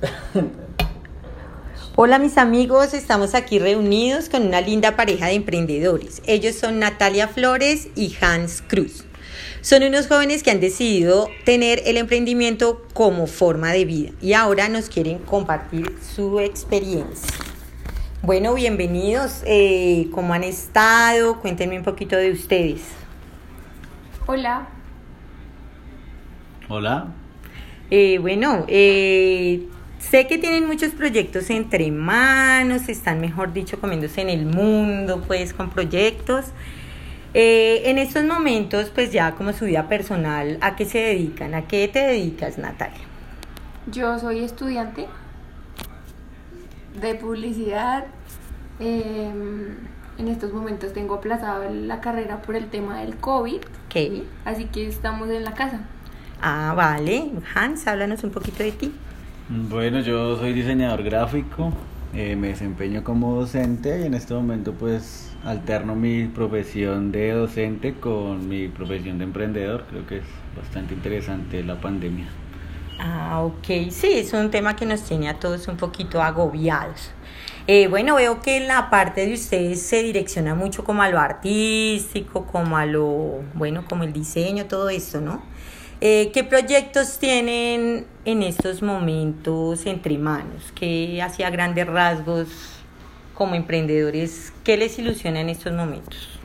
Hola mis amigos, estamos aquí reunidos con una linda pareja de emprendedores. Ellos son Natalia Flores y Hans Cruz. Son unos jóvenes que han decidido tener el emprendimiento como forma de vida y ahora nos quieren compartir su experiencia. Bueno, bienvenidos. Eh, ¿Cómo han estado? Cuéntenme un poquito de ustedes. Hola. Hola. Eh, bueno, eh, sé que tienen muchos proyectos entre manos, están, mejor dicho, comiéndose en el mundo, pues, con proyectos. Eh, en estos momentos, pues ya como su vida personal, ¿a qué se dedican? ¿A qué te dedicas, Natalia? Yo soy estudiante de publicidad. Em, en estos momentos tengo aplazado la carrera por el tema del COVID. ¿Qué? Así que estamos en la casa. Ah, vale. Hans, háblanos un poquito de ti. Bueno, yo soy diseñador gráfico, eh, me desempeño como docente y en este momento pues alterno mi profesión de docente con mi profesión de emprendedor. Creo que es bastante interesante la pandemia. Ah, ok. Sí, es un tema que nos tiene a todos un poquito agobiados. Eh, bueno, veo que la parte de ustedes se direcciona mucho como a lo artístico, como a lo, bueno, como el diseño, todo esto, ¿no? Eh, ¿Qué proyectos tienen en estos momentos entre manos? ¿Qué hacia grandes rasgos como emprendedores, qué les ilusiona en estos momentos?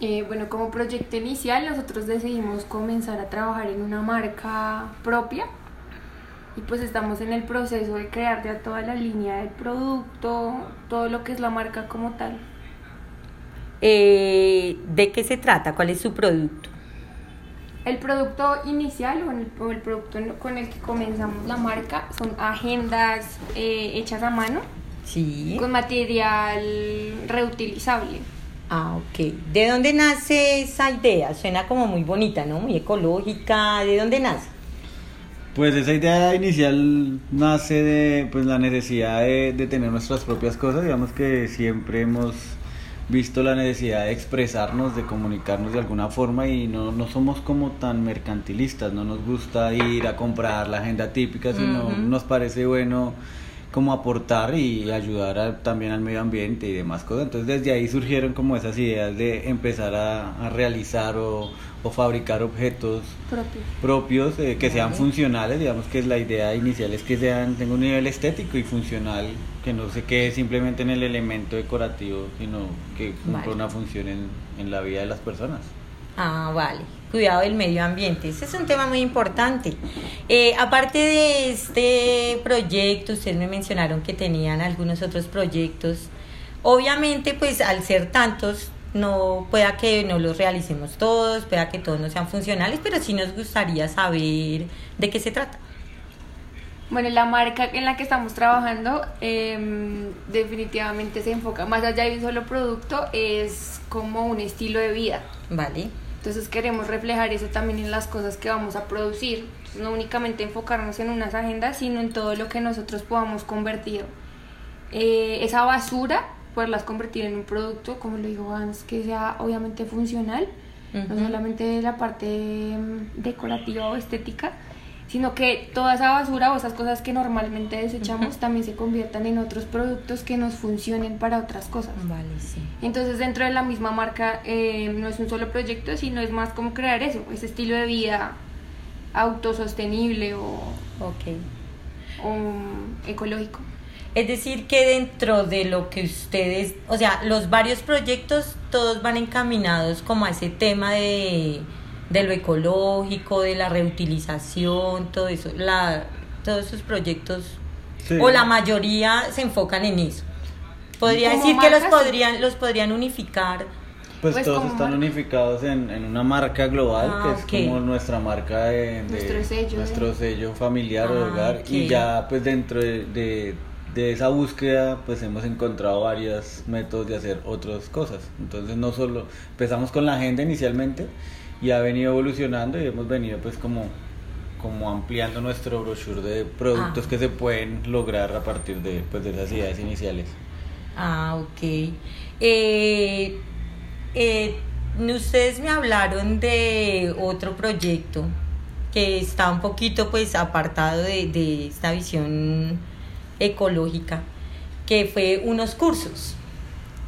Eh, bueno, como proyecto inicial nosotros decidimos comenzar a trabajar en una marca propia y pues estamos en el proceso de crear ya toda la línea del producto, todo lo que es la marca como tal. Eh, ¿De qué se trata? ¿Cuál es su producto? El producto inicial o el, o el producto con el que comenzamos la marca son agendas eh, hechas a mano Sí. con material reutilizable. Ah, ok. ¿De dónde nace esa idea? Suena como muy bonita, ¿no? Muy ecológica. ¿De dónde nace? Pues esa idea inicial nace de pues la necesidad de, de tener nuestras propias cosas, digamos que siempre hemos visto la necesidad de expresarnos, de comunicarnos de alguna forma y no, no somos como tan mercantilistas, no nos gusta ir a comprar la agenda típica, sino nos parece bueno como aportar y ayudar a- también al medio ambiente y demás cosas. Entonces desde ahí surgieron como esas ideas de empezar a, a realizar o, o fabricar objetos Propio. propios eh, que sean Vale. funcionales, digamos que la idea inicial es que sean tenga un nivel estético y funcional, que no se quede simplemente en el elemento decorativo, sino que cumpla Vale. una función en, en la vida de las personas. Ah, vale. Cuidado del medio ambiente. Ese es un tema muy importante. Eh, aparte de este proyecto, ustedes me mencionaron que tenían algunos otros proyectos. Obviamente, pues al ser tantos, no pueda que no los realicemos todos, pueda que todos no sean funcionales, pero sí nos gustaría saber de qué se trata. Bueno, la marca en la que estamos trabajando em, definitivamente se enfoca más allá de un solo producto, es como un estilo de vida. Vale. Entonces queremos reflejar eso también en las cosas que vamos a producir. Entonces, no únicamente enfocarnos en unas agendas, sino en todo lo que nosotros podamos convertir. Eh, esa basura, poderlas convertir en un producto, como lo dijo Hans, que sea obviamente funcional, no Ujú. solamente la parte mm, decorativa o estética, sino que toda esa basura o esas cosas que normalmente desechamos también se conviertan en otros productos que nos funcionen para otras cosas. Vale, sí. Entonces dentro de la misma marca eh, no es un solo proyecto, sino es más como crear eso, ese estilo de vida autosostenible o, Ok. o ecológico. Es decir, que dentro de lo que ustedes, o sea, los varios proyectos, todos van encaminados como a ese tema de, de lo ecológico, de la reutilización, todo eso. La, todos esos proyectos, Sí. o la mayoría se enfocan en eso. Podría decir que los podrían, los podrían unificar. Pues, Pues todos están marca. unificados en, en una marca global, Ah, que es ok. como nuestra marca de, de- Nuestro sello, nuestro ¿eh? sello familiar o Ah, hogar. ok. Y ya pues dentro de, de- de esa búsqueda pues hemos encontrado varios métodos de hacer otras cosas. Entonces no solo empezamos con la agenda inicialmente y ha venido evolucionando y hemos venido pues como como ampliando nuestro brochure de productos Ah. que se pueden lograr a partir de, pues, de esas ideas iniciales. Ah, ok. Eh, eh, ustedes me hablaron de otro proyecto que está un poquito pues apartado de, de esta visión ecológica, que fue unos cursos.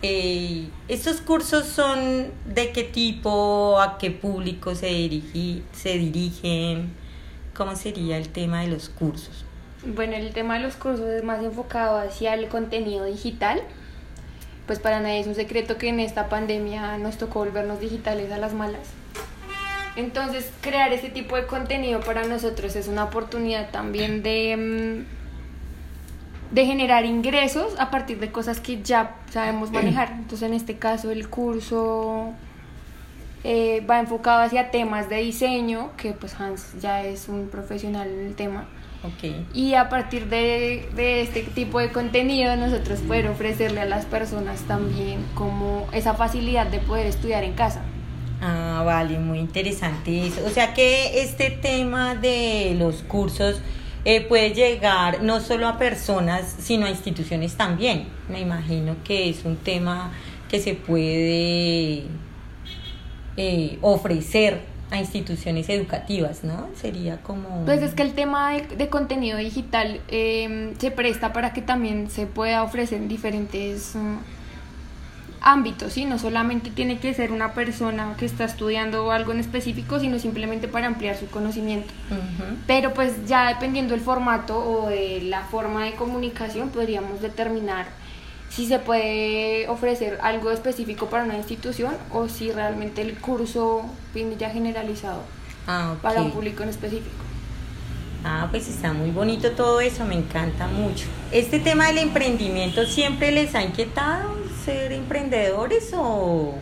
Eh, ¿Estos cursos son de qué tipo, a qué público se, se dirigen? ¿Cómo sería el tema de los cursos? Bueno, el tema de los cursos es más enfocado hacia el contenido digital. Pues para nadie es un secreto que en esta pandemia nos tocó volvernos digitales a las malas. Entonces, crear este tipo de contenido para nosotros es una oportunidad también de, mm, de generar ingresos a partir de cosas que ya sabemos manejar. Entonces, en este caso, el curso eh, va enfocado hacia temas de diseño, que pues Hans ya es un profesional en el tema. Okay. Y a partir de, de, este tipo de contenido nosotros poder ofrecerle a las personas también como esa facilidad de poder estudiar en casa. Ah, vale, muy interesante eso. O sea que este tema de los cursos eh, puede llegar no solo a personas, sino a instituciones también. Me imagino que es un tema que se puede eh, ofrecer a instituciones educativas, ¿no? Sería como... Pues es que el tema de, contenido digital eh, se presta para que también se pueda ofrecer en diferentes... Um, ámbitos, ¿sí? No solamente tiene que ser una persona que está estudiando algo en específico, sino simplemente para ampliar su conocimiento. Uh -huh. Pero pues ya dependiendo del formato o de la forma de comunicación, podríamos determinar si se puede ofrecer algo específico para una institución o si realmente el curso viene ya generalizado ah, okay. para un público en específico. Ah, pues está muy bonito todo eso, me encanta mucho. Este tema del emprendimiento siempre les ha inquietado ser emprendedores o,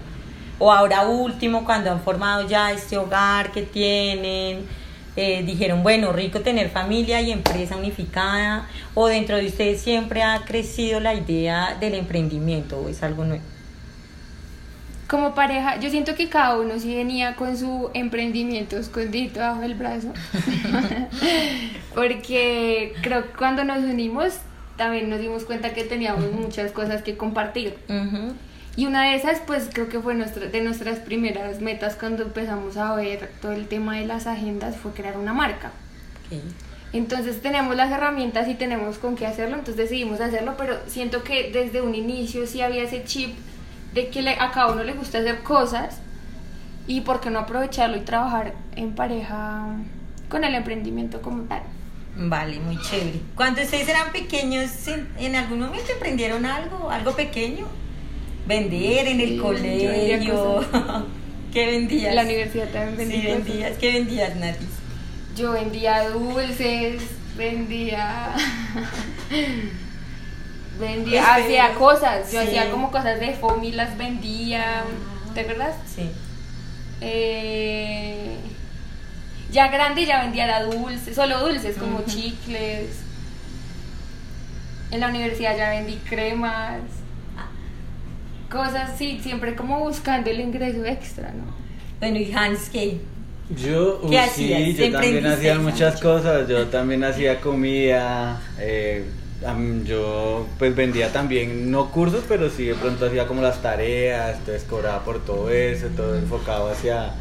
o ahora último cuando han formado ya este hogar que tienen, eh, dijeron, bueno, rico tener familia y empresa unificada o dentro de ustedes siempre ha crecido la idea del emprendimiento o es algo nuevo? Como pareja, yo siento que cada uno sí venía con su emprendimiento escondido bajo el brazo. Porque creo que cuando nos unimos también nos dimos cuenta que teníamos muchas cosas que compartir. Uh -huh. Y una de esas, pues creo que fue nuestra, de nuestras primeras metas cuando empezamos a ver todo el tema de las agendas, fue crear una marca. Okay. Entonces tenemos las herramientas y tenemos con qué hacerlo, entonces decidimos hacerlo, pero siento que desde un inicio sí había ese chip de que le, a cada uno le gusta hacer cosas y por qué no aprovecharlo y trabajar en pareja con el emprendimiento como tal. Vale, muy chévere. Cuando ustedes eran pequeños, ¿en, en algún momento emprendieron algo, algo pequeño? Vender en el Sí, colegio. ¿Qué vendías? En la universidad también vendí Sí, cosas. vendías. ¿Qué vendías, Nati? Yo vendía dulces, vendía. vendía. Hacía cosas. Yo sí. hacía como cosas de foamy, las vendía. ¿Te acuerdas? Sí. Eh, ya grande ya vendía era dulces, solo dulces como chicles. En la universidad ya vendí cremas. Cosas así, siempre como buscando el ingreso extra, ¿no? Bueno, y Hans, ¿qué? Yo, sí, yo también hacía muchas cosas. Yo también hacía comida. eh, yo pues vendía también, no cursos, pero sí de pronto hacía como las tareas, entonces cobraba por todo eso, todo enfocado hacia,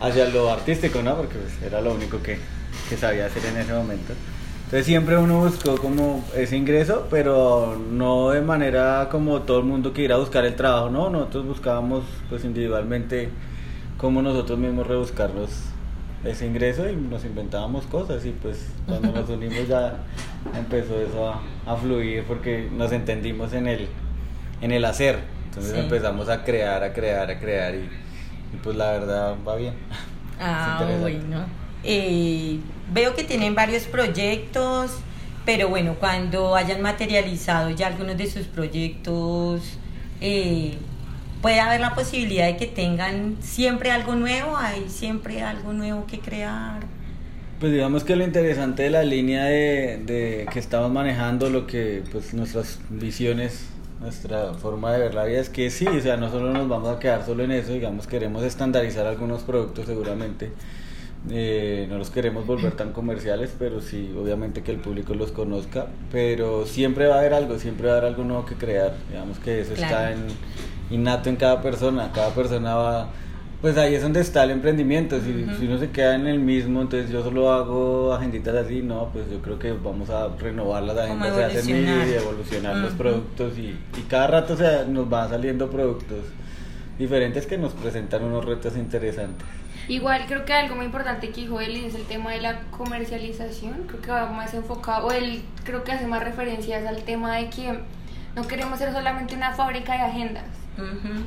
hacia lo artístico, ¿no? Porque pues, era lo único que, que sabía hacer en ese momento. Entonces siempre uno buscó como ese ingreso, pero no de manera como todo el mundo que ir a buscar el trabajo, no, nosotros buscábamos pues individualmente cómo nosotros mismos rebuscarnos ese ingreso y nos inventábamos cosas y pues cuando nos unimos ya empezó eso a, a fluir porque nos entendimos en el, en el hacer, entonces Sí. empezamos a crear, a crear, a crear y, y pues la verdad va bien. Ah, bueno. Eh, veo que tienen varios proyectos, pero bueno, cuando hayan materializado ya algunos de sus proyectos, eh, puede haber la posibilidad de que tengan siempre algo nuevo, hay siempre algo nuevo que crear. Pues digamos que lo interesante de la línea de, de que estamos manejando, lo que pues nuestras visiones, nuestra forma de ver la vida es que sí, o sea, no solo nos vamos a quedar solo en eso, digamos queremos estandarizar algunos productos seguramente, eh, no los queremos volver tan comerciales, pero sí, obviamente que el público los conozca, pero siempre va a haber algo, siempre va a haber algo nuevo que crear, digamos que eso está en, innato en cada persona, cada persona va Pues ahí es donde está el emprendimiento. Si, si uno se queda en el mismo, entonces yo solo hago agenditas así, no, pues yo creo que vamos a renovar las agendas, se hacen y evolucionar los productos y, y, cada rato se, nos van saliendo productos diferentes que nos presentan unos retos interesantes. Igual creo que algo muy importante que dijo él es el tema de la comercialización, creo que va más enfocado, o él creo que hace más referencias al tema de que no queremos ser solamente una fábrica de agendas,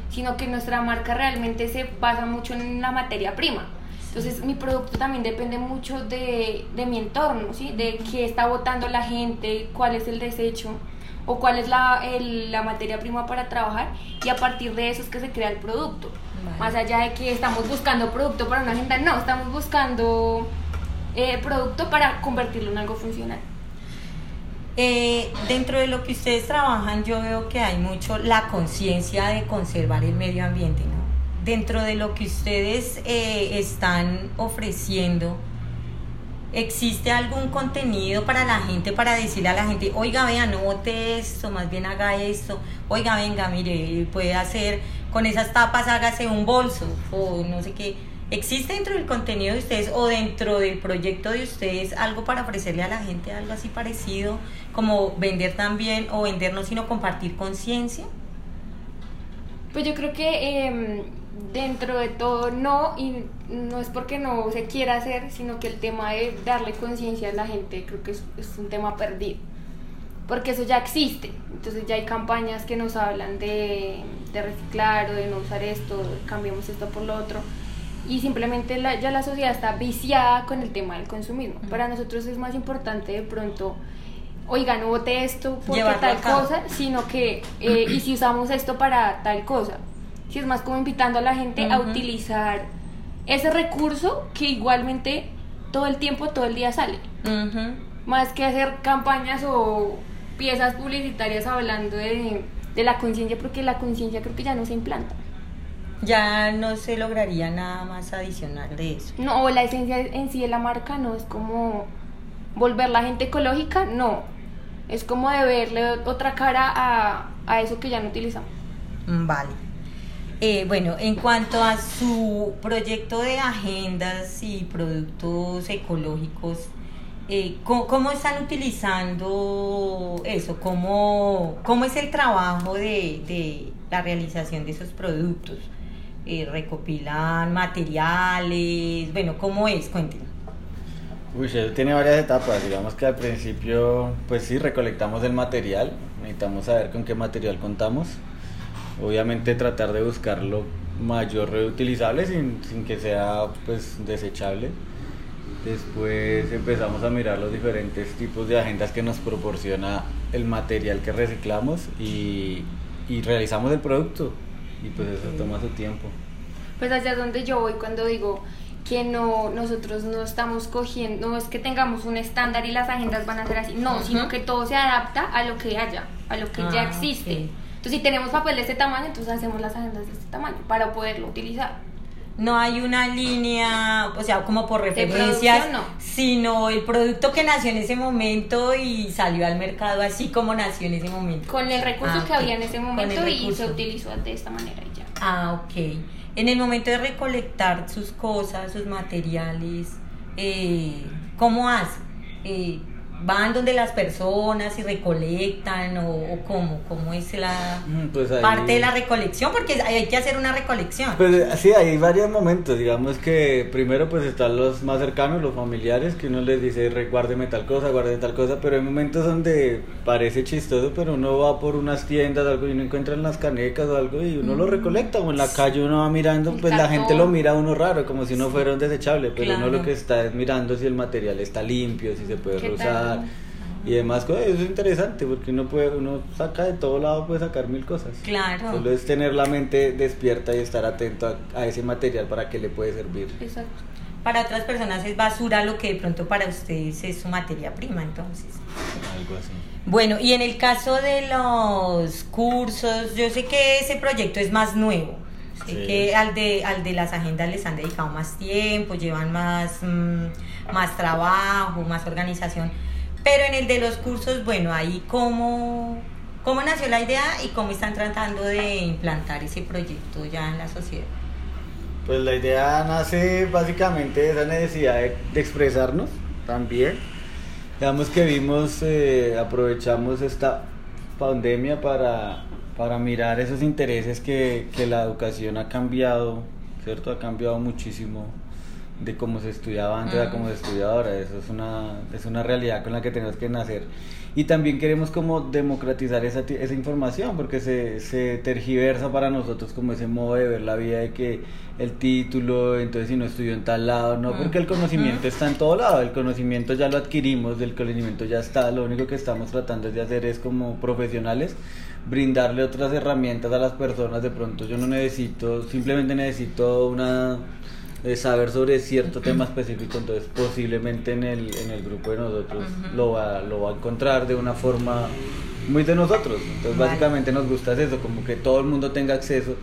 sino que nuestra marca realmente se basa mucho en la materia prima. Entonces mi producto también depende mucho de, de mi entorno, ¿sí? de qué está votando la gente, cuál es el desecho o cuál es la, la materia prima para trabajar y a partir de eso es que se crea el producto. Más allá de que estamos buscando producto para una agenda, no, estamos buscando eh, producto para convertirlo en algo funcional. Eh, dentro de lo que ustedes trabajan, yo veo que hay mucho la conciencia de conservar el medio ambiente, ¿no? Dentro de lo que ustedes eh, están ofreciendo, ¿existe algún contenido para la gente, para decirle a la gente, oiga, vea, no bote esto, más bien haga esto, oiga, venga, mire, puede hacer, con esas tapas hágase un bolso, o no sé qué ¿Existe dentro del contenido de ustedes o dentro del proyecto de ustedes algo para ofrecerle a la gente, algo así parecido, como vender también o vender no, sino compartir conciencia? Pues yo creo que em, dentro de todo no, y no es porque no se quiera hacer, sino que el tema de darle conciencia a la gente creo que es, un tema perdido porque eso ya existe. Entonces ya hay campañas que nos hablan de, de reciclar o de no usar esto, cambiemos esto por lo otro y simplemente ya la sociedad está viciada con el tema del consumismo. Para nosotros es más importante de pronto, oiga, no vote esto porque tal cosa, sino que, eh, y si usamos esto para tal cosa. Si es más como invitando a la gente a utilizar ese recurso que igualmente todo el tiempo, todo el día sale. Más que hacer campañas o piezas publicitarias hablando de, de la conciencia, porque la conciencia creo que ya no se implanta ya no se lograría nada más adicional de eso. No, la esencia en sí de la marca no es como volver la gente ecológica, no. Es como de verle otra cara a, a eso que ya no utilizamos. Mm, vale. Eh, bueno, en cuanto a su proyecto de agendas y productos ecológicos, eh, ¿cómo, están utilizando eso? ¿Cómo, cómo es el trabajo de, de la realización de esos productos? Eh, recopilan materiales, bueno, ¿cómo es? Cuéntenos. Uy, tiene varias etapas, digamos que al principio, pues sí, recolectamos el material, necesitamos saber con qué material contamos, obviamente tratar de buscar lo mayor reutilizable sin, sin que sea pues desechable. Después empezamos a mirar los diferentes tipos de agendas que nos proporciona el material que reciclamos y, y realizamos el producto y pues eso toma su tiempo. Pues allá donde yo voy cuando digo que no nosotros no estamos cogiendo, no es que tengamos un estándar y las agendas van a ser así, no, sino que todo se adapta a lo que haya, a lo que ya ah, existe. Entonces, si tenemos papel de este tamaño, entonces hacemos las agendas de este tamaño para poderlo utilizar. No hay una línea, o sea, como por referencias, sino el producto que nació en ese momento y salió al mercado así como nació en ese momento. Con el recurso ah, que había en ese momento y se utilizó de esta manera y ya. Ah, ok. En el momento de recolectar sus cosas, sus materiales, eh, ¿cómo hace? Eh, van donde las personas y recolectan o, o cómo, cómo es la mm, pues parte de la recolección, porque hay, que hacer una recolección. Pues sí, hay varios momentos, digamos que primero pues están los más cercanos, los familiares, que uno les dice recuérdeme tal cosa, guarde tal cosa, pero hay momentos donde parece chistoso, pero uno va por unas tiendas algo y uno encuentra en las canecas o algo y uno lo mm. recolecta, o en la calle uno va mirando, pues la gente lo mira a uno raro, como si no fuera un desechable, pero uno lo que está es mirando si el material está limpio, si se puede y demás. Eso es interesante porque uno puede, uno saca de todo lado, puede sacar mil cosas. Claro. Solo es tener la mente despierta y estar atento a, ese material para que le puede servir. Exacto. Para otras personas es basura lo que de pronto para ustedes es su materia prima, entonces. Algo así. Bueno, y en el caso de los cursos, yo sé que ese proyecto es más nuevo. Sé que al de, al de las agendas les han dedicado más tiempo, llevan más, mm, más trabajo, más organización pero en el de los cursos, bueno, ahí cómo, cómo nació la idea y cómo están tratando de implantar ese proyecto ya en la sociedad. Pues la idea nace básicamente de esa necesidad de, expresarnos también. Digamos que vimos, eh, aprovechamos esta pandemia para, para mirar esos intereses que, que la educación ha cambiado, ¿cierto? Ha cambiado muchísimo de cómo se estudiaba antes a cómo se estudia ahora. Eso es una, es una realidad con la que tenemos que nacer. Y también queremos como democratizar esa, esa información, porque se, se tergiversa para nosotros como ese modo de ver la vida de que el título, entonces si no estudió en tal lado, no, porque el conocimiento está en todo lado, el conocimiento ya lo adquirimos, el conocimiento ya está, lo único que estamos tratando de hacer es como profesionales brindarle otras herramientas a las personas, de pronto yo no necesito, simplemente necesito una de saber sobre cierto tema específico, entonces posiblemente en el, en el grupo de nosotros lo, va, lo va a encontrar de una forma muy de nosotros. Entonces Vale. básicamente nos gusta es eso, como que todo el mundo tenga acceso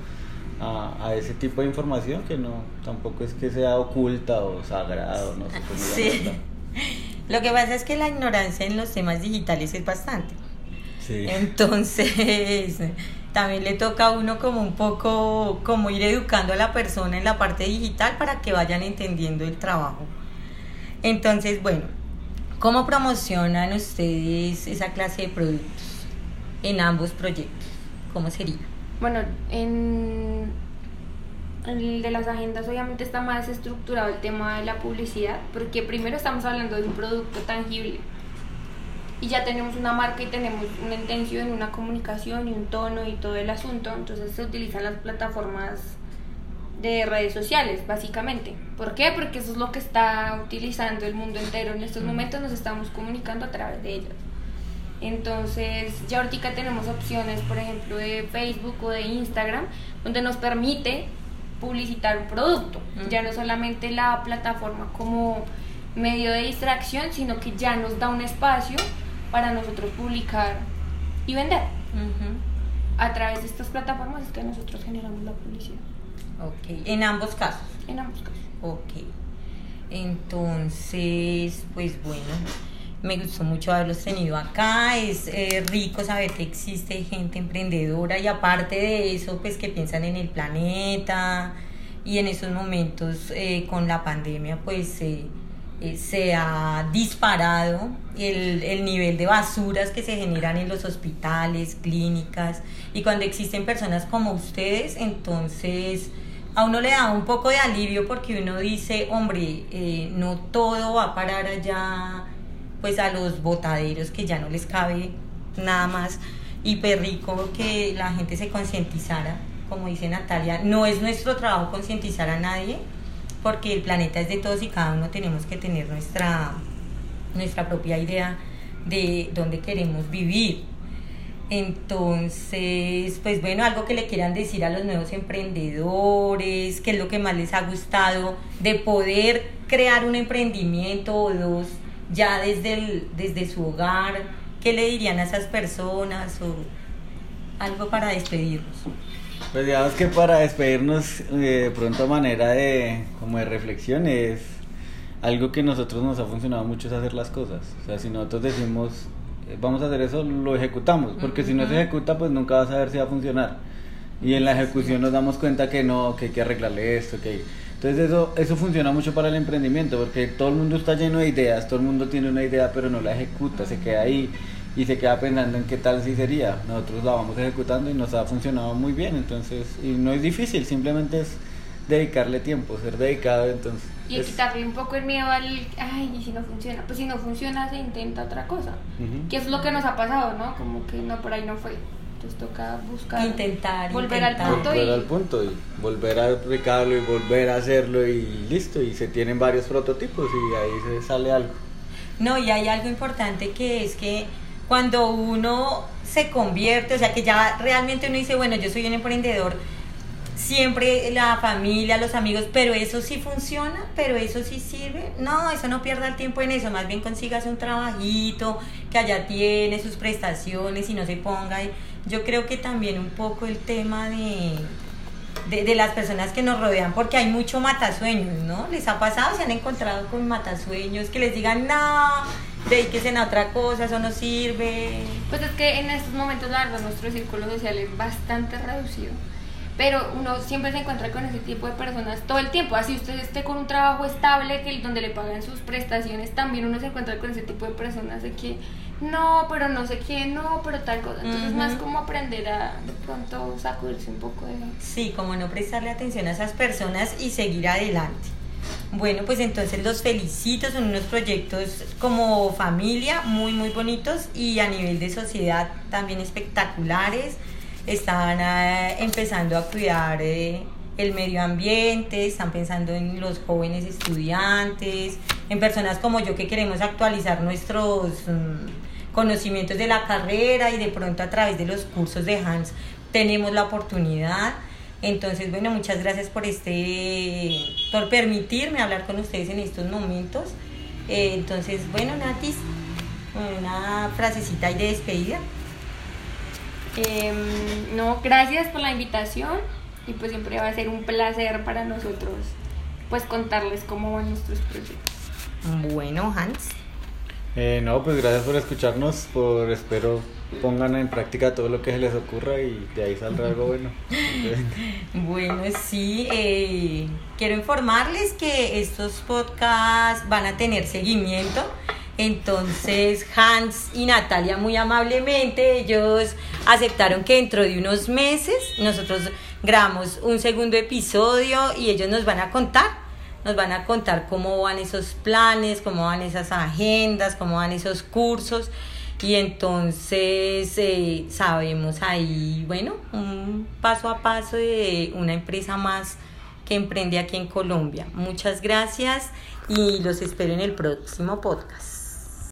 a, a ese tipo de información que no tampoco es que sea oculta o sagrada o no sé cómo Sí. Lo que pasa es que la ignorancia en los temas digitales es bastante. Sí. Entonces, también le toca a uno como un poco, como ir educando a la persona en la parte digital para que vayan entendiendo el trabajo. Entonces, bueno, ¿cómo promocionan ustedes esa clase de productos en ambos proyectos? ¿Cómo sería? Bueno, en el de las agendas obviamente está más estructurado el tema de la publicidad, porque primero estamos hablando de un producto tangible y ya tenemos una marca y tenemos una intención, una comunicación y un tono y todo el asunto, entonces se utilizan las plataformas de redes sociales, básicamente. ¿Por qué? Porque eso es lo que está utilizando el mundo entero. En estos momentos nos estamos comunicando a través de ellas. Entonces, ya ahorita tenemos opciones, por ejemplo, de Facebook o de Instagram, donde nos permite publicitar un producto. Ya no solamente la plataforma como medio de distracción, sino que ya nos da un espacio para nosotros publicar y vender. A través de estas plataformas es que nosotros generamos la publicidad. Ok, en ambos casos. En ambos casos. Ok. Entonces, pues bueno, me gustó mucho haberlos tenido acá. Es eh, rico saber que existe gente emprendedora y aparte de eso, pues que piensan en el planeta y en esos momentos eh, con la pandemia, pues eh, eh, se ha disparado el, el nivel de basuras que se generan en los hospitales, clínicas y cuando existen personas como ustedes, entonces a uno le da un poco de alivio porque uno dice, hombre, eh, no todo va a parar allá, pues a los botaderos que ya no les cabe nada más. Y perrico que la gente se concientizara, como dice Natalia, no es nuestro trabajo concientizar a nadie, porque el planeta es de todos y cada uno tenemos que tener nuestra, nuestra propia idea de dónde queremos vivir. Entonces, pues bueno, algo que le quieran decir a los nuevos emprendedores, qué es lo que más les ha gustado de poder crear un emprendimiento o dos ya desde, desde su hogar, qué le dirían a esas personas o algo para despedirnos. Pues digamos que para despedirnos eh, de pronto manera de como de reflexión es algo que a nosotros nos ha funcionado mucho es hacer las cosas. O sea, si nosotros decimos eh, vamos a hacer eso, lo ejecutamos, porque si no se ejecuta pues nunca vas a ver si va a funcionar. Y en la ejecución nos damos cuenta que no, que hay que arreglarle esto, que entonces eso eso funciona mucho para el emprendimiento, porque todo el mundo está lleno de ideas, todo el mundo tiene una idea pero no la ejecuta, se queda ahí y se queda pensando en qué tal si sería. Nosotros la vamos ejecutando y nos ha funcionado muy bien, entonces, y no es difícil, simplemente es dedicarle tiempo, ser dedicado, entonces. Y es- quitarle un poco el miedo al, ay, ¿y si no funciona? Pues si no funciona, se intenta otra cosa. Que es lo que nos ha pasado, ¿no? Como que no, por ahí no fue. Entonces toca buscar. Intentar, Volver intentar. al punto volver y. al punto y volver a aplicarlo y volver a hacerlo y listo y se tienen varios prototipos y ahí se sale algo No, y hay algo importante que es que cuando uno se convierte, o sea, que ya realmente uno dice, bueno, yo soy un emprendedor, siempre la familia, los amigos, pero eso sí funciona, pero eso sí sirve. No, eso no pierda el tiempo en eso, más bien consigas un trabajito que allá tiene sus prestaciones y no se ponga. Yo creo que también un poco el tema de, de, de las personas que nos rodean, porque hay mucho matasueños, ¿no? ¿Les ha pasado? ¿Se han encontrado con matasueños que les digan, no, dedíquense a otra cosa, eso no sirve? Pues es que en estos momentos, la verdad, nuestro círculo social es bastante reducido. pero uno siempre se encuentra con ese tipo de personas todo el tiempo. Así usted esté con un trabajo estable que donde le pagan sus prestaciones, también uno se encuentra con ese tipo de personas de que no, pero no sé qué, no, pero tal cosa. Entonces es más como aprender a de pronto sacudirse un poco de... Sí, como no prestarle atención a esas personas y seguir adelante. Bueno, pues entonces los felicito, son unos proyectos como familia muy, muy bonitos y a nivel de sociedad también espectaculares están eh, empezando a cuidar eh, el medio ambiente, están pensando en los jóvenes estudiantes, en personas como yo que queremos actualizar nuestros mm, conocimientos de la carrera y de pronto a través de los cursos de Hans tenemos la oportunidad. Entonces, bueno, muchas gracias por este, por permitirme hablar con ustedes en estos momentos. Eh, entonces, bueno, Natis, una frasecita y de despedida. Em, no, gracias por la invitación y pues siempre va a ser un placer para nosotros pues contarles cómo van nuestros proyectos. Bueno, Hans. Eh, no, pues gracias por escucharnos, por espero pongan en práctica todo lo que se les ocurra y de ahí saldrá algo bueno. bueno, sí, eh, quiero informarles que estos podcasts van a tener seguimiento. Entonces Hans y Natalia muy amablemente, ellos aceptaron que dentro de unos meses nosotros grabamos un segundo episodio y ellos nos van a contar, nos van a contar cómo van esos planes, cómo van esas agendas, cómo van esos cursos y entonces eh, sabemos ahí, bueno, un paso a paso de una empresa más que emprende aquí en Colombia. Muchas gracias y los espero en el próximo podcast.